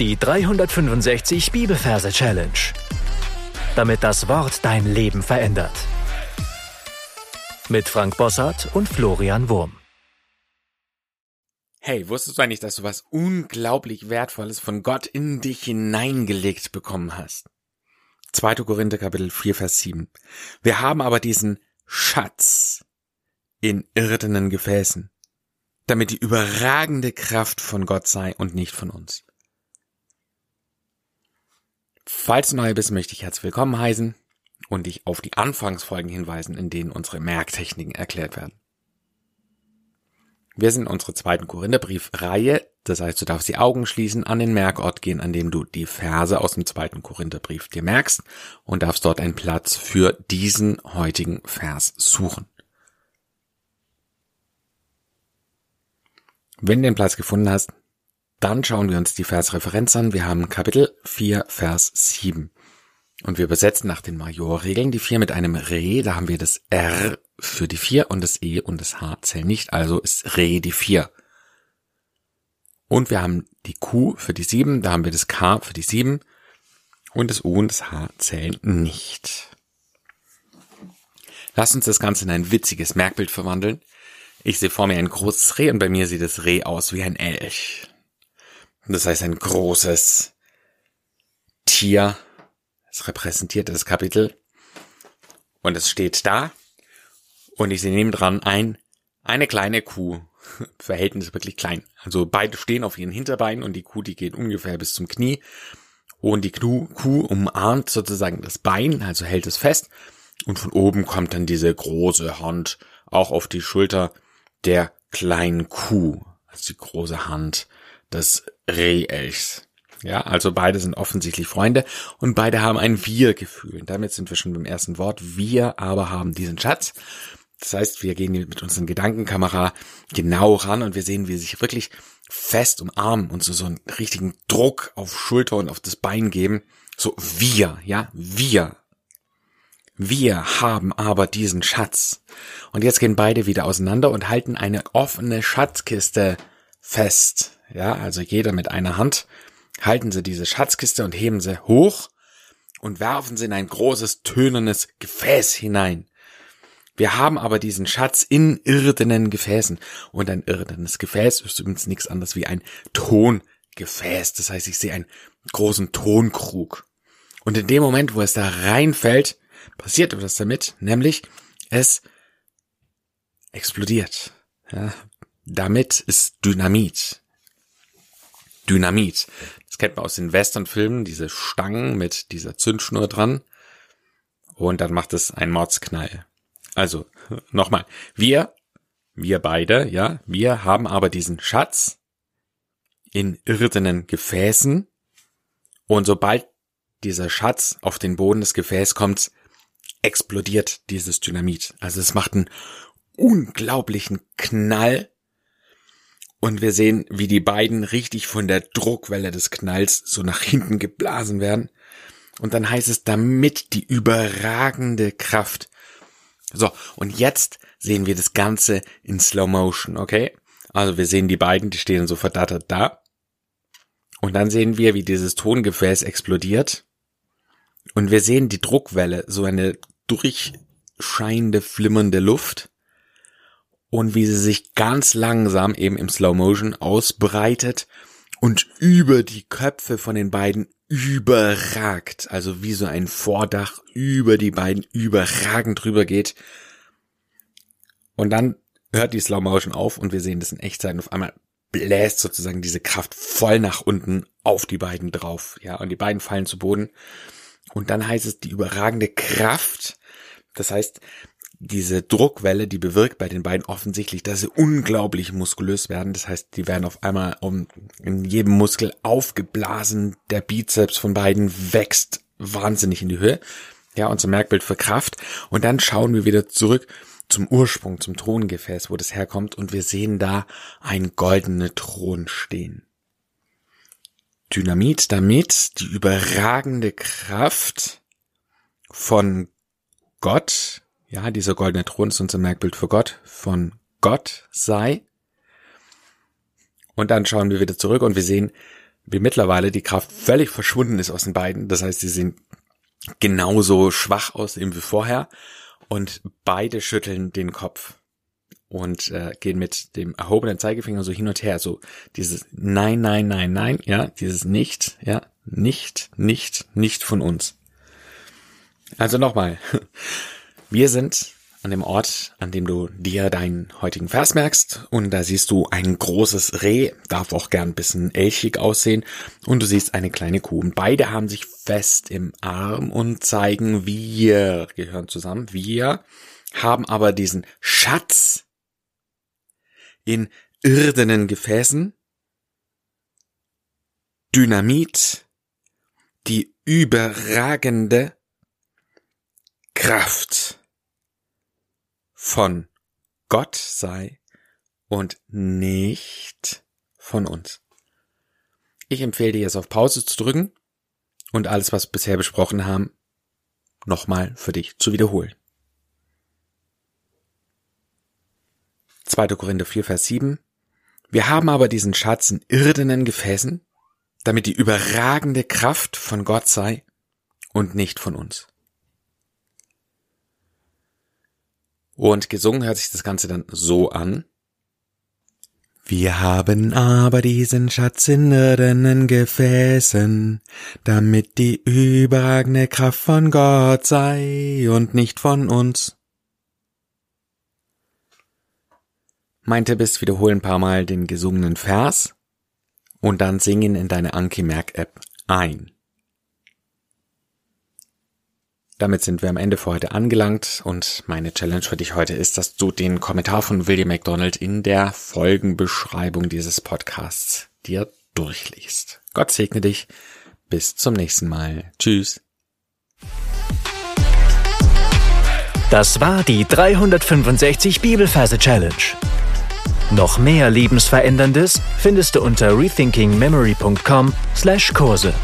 Die 365 Bibelverse Challenge. Damit das Wort dein Leben verändert. Mit Frank Bossart und Florian Wurm. Hey, wusstest du eigentlich, dass du was unglaublich Wertvolles von Gott in dich hineingelegt bekommen hast? 2. Korinther Kapitel 4, Vers 7. Wir haben aber diesen Schatz in irdenen Gefäßen, damit die überragende Kraft von Gott sei und nicht von uns. Falls du neu bist, möchte ich herzlich willkommen heißen und dich auf die Anfangsfolgen hinweisen, in denen unsere Merktechniken erklärt werden. Wir sind unsere zweiten Korintherbrief-Reihe, das heißt, du darfst die Augen schließen, an den Merkort gehen, an dem du die Verse aus dem zweiten Korintherbrief dir merkst und darfst dort einen Platz für diesen heutigen Vers suchen. Wenn du den Platz gefunden hast, dann schauen wir uns die Versreferenz an. Wir haben Kapitel 4, Vers 7. Und wir übersetzen nach den Majorregeln die 4 mit einem Re. Da haben wir das R für die 4 und das E und das H zählen nicht. Also ist Re die 4. Und wir haben die Q für die 7. Da haben wir das K für die 7. Und das U und das H zählen nicht. Lass uns das Ganze in ein witziges Merkbild verwandeln. Ich sehe vor mir ein großes Reh und bei mir sieht das Reh aus wie ein Elch. Das heißt ein großes Tier. Es repräsentiert das Kapitel. Und es steht da. Und ich sehe neben dran ein, eine kleine Kuh. Verhältnis wirklich klein. Also beide stehen auf ihren Hinterbeinen und die Kuh, die geht ungefähr bis zum Knie. Und die Kuh, Kuh umarmt sozusagen das Bein, also hält es fest. Und von oben kommt dann diese große Hand auch auf die Schulter der kleinen Kuh. Also die große Hand des Rehelchs. Ja, also beide sind offensichtlich Freunde und beide haben ein Wir-Gefühl. Damit sind wir schon beim ersten Wort. Wir aber haben diesen Schatz. Das heißt, wir gehen mit unseren Gedankenkamera genau ran und wir sehen, wie sie sich wirklich fest umarmen und so, so einen richtigen Druck auf Schulter und auf das Bein geben. So wir, ja, wir. Wir haben aber diesen Schatz. Und jetzt gehen beide wieder auseinander und halten eine offene Schatzkiste fest. Ja, also jeder mit einer Hand halten sie diese Schatzkiste und heben sie hoch und werfen sie in ein großes tönernes Gefäß hinein. Wir haben aber diesen Schatz in irdenen Gefäßen. Und ein irdenes Gefäß ist übrigens nichts anderes wie ein Tongefäß. Das heißt, ich sehe einen großen Tonkrug. Und in dem Moment, wo es da reinfällt, passiert etwas damit, nämlich es explodiert. Ja, damit ist Dynamit. Dynamit. Das kennt man aus den Westernfilmen, diese Stangen mit dieser Zündschnur dran. Und dann macht es einen Mordsknall. Also, nochmal. Wir, wir beide, ja, wir haben aber diesen Schatz in irdenen Gefäßen. Und sobald dieser Schatz auf den Boden des Gefäßes kommt, explodiert dieses Dynamit. Also es macht einen unglaublichen Knall und wir sehen, wie die beiden richtig von der Druckwelle des Knalls so nach hinten geblasen werden. Und dann heißt es, damit die überragende Kraft. So, und jetzt sehen wir das Ganze in Slow Motion, okay? Also wir sehen die beiden, die stehen so verdattert da. Und dann sehen wir, wie dieses Tongefäß explodiert. Und wir sehen die Druckwelle, so eine durchscheinende, flimmernde Luft und wie sie sich ganz langsam eben im Slow Motion ausbreitet und über die Köpfe von den beiden überragt, also wie so ein Vordach über die beiden überragend drüber geht. Und dann hört die Slow Motion auf und wir sehen das in Echtzeit und auf einmal bläst sozusagen diese Kraft voll nach unten auf die beiden drauf, ja, und die beiden fallen zu Boden. Und dann heißt es die überragende Kraft. Das heißt, diese Druckwelle, die bewirkt bei den beiden offensichtlich, dass sie unglaublich muskulös werden. Das heißt, die werden auf einmal um, in jedem Muskel aufgeblasen. Der Bizeps von beiden wächst wahnsinnig in die Höhe. Ja, unser Merkbild für Kraft. Und dann schauen wir wieder zurück zum Ursprung, zum Throngefäß, wo das herkommt. Und wir sehen da ein goldener Thron stehen. Dynamit, damit die überragende Kraft von Gott ja, dieser goldene Thron ist unser Merkbild für Gott, von Gott sei. Und dann schauen wir wieder zurück und wir sehen, wie mittlerweile die Kraft völlig verschwunden ist aus den beiden. Das heißt, sie sehen genauso schwach aus wie vorher und beide schütteln den Kopf und äh, gehen mit dem erhobenen Zeigefinger so hin und her, so dieses Nein, nein, nein, nein, ja, dieses Nicht, ja, nicht, nicht, nicht von uns. Also nochmal, wir sind an dem Ort, an dem du dir deinen heutigen Vers merkst. Und da siehst du ein großes Reh, darf auch gern ein bisschen elchig aussehen. Und du siehst eine kleine Kuh. Und beide haben sich fest im Arm und zeigen, wir gehören zusammen. Wir haben aber diesen Schatz in irdenen Gefäßen, Dynamit, die überragende Kraft von Gott sei und nicht von uns. Ich empfehle dir jetzt auf Pause zu drücken und alles, was wir bisher besprochen haben, nochmal für dich zu wiederholen. 2. Korinther 4, Vers 7. Wir haben aber diesen Schatz in irdenen Gefäßen, damit die überragende Kraft von Gott sei und nicht von uns. Und gesungen hört sich das Ganze dann so an. Wir haben aber diesen Schatz in irdenen Gefäßen, damit die überragende Kraft von Gott sei und nicht von uns. Meinte bis wiederholen ein paar Mal den gesungenen Vers und dann singen in deine Anki Merk App ein. Damit sind wir am Ende für heute angelangt und meine Challenge für dich heute ist, dass du den Kommentar von William McDonald in der Folgenbeschreibung dieses Podcasts dir durchliest. Gott segne dich. Bis zum nächsten Mal. Tschüss. Das war die 365 Bibelferse Challenge. Noch mehr Lebensveränderndes findest du unter rethinkingmemory.com/Kurse.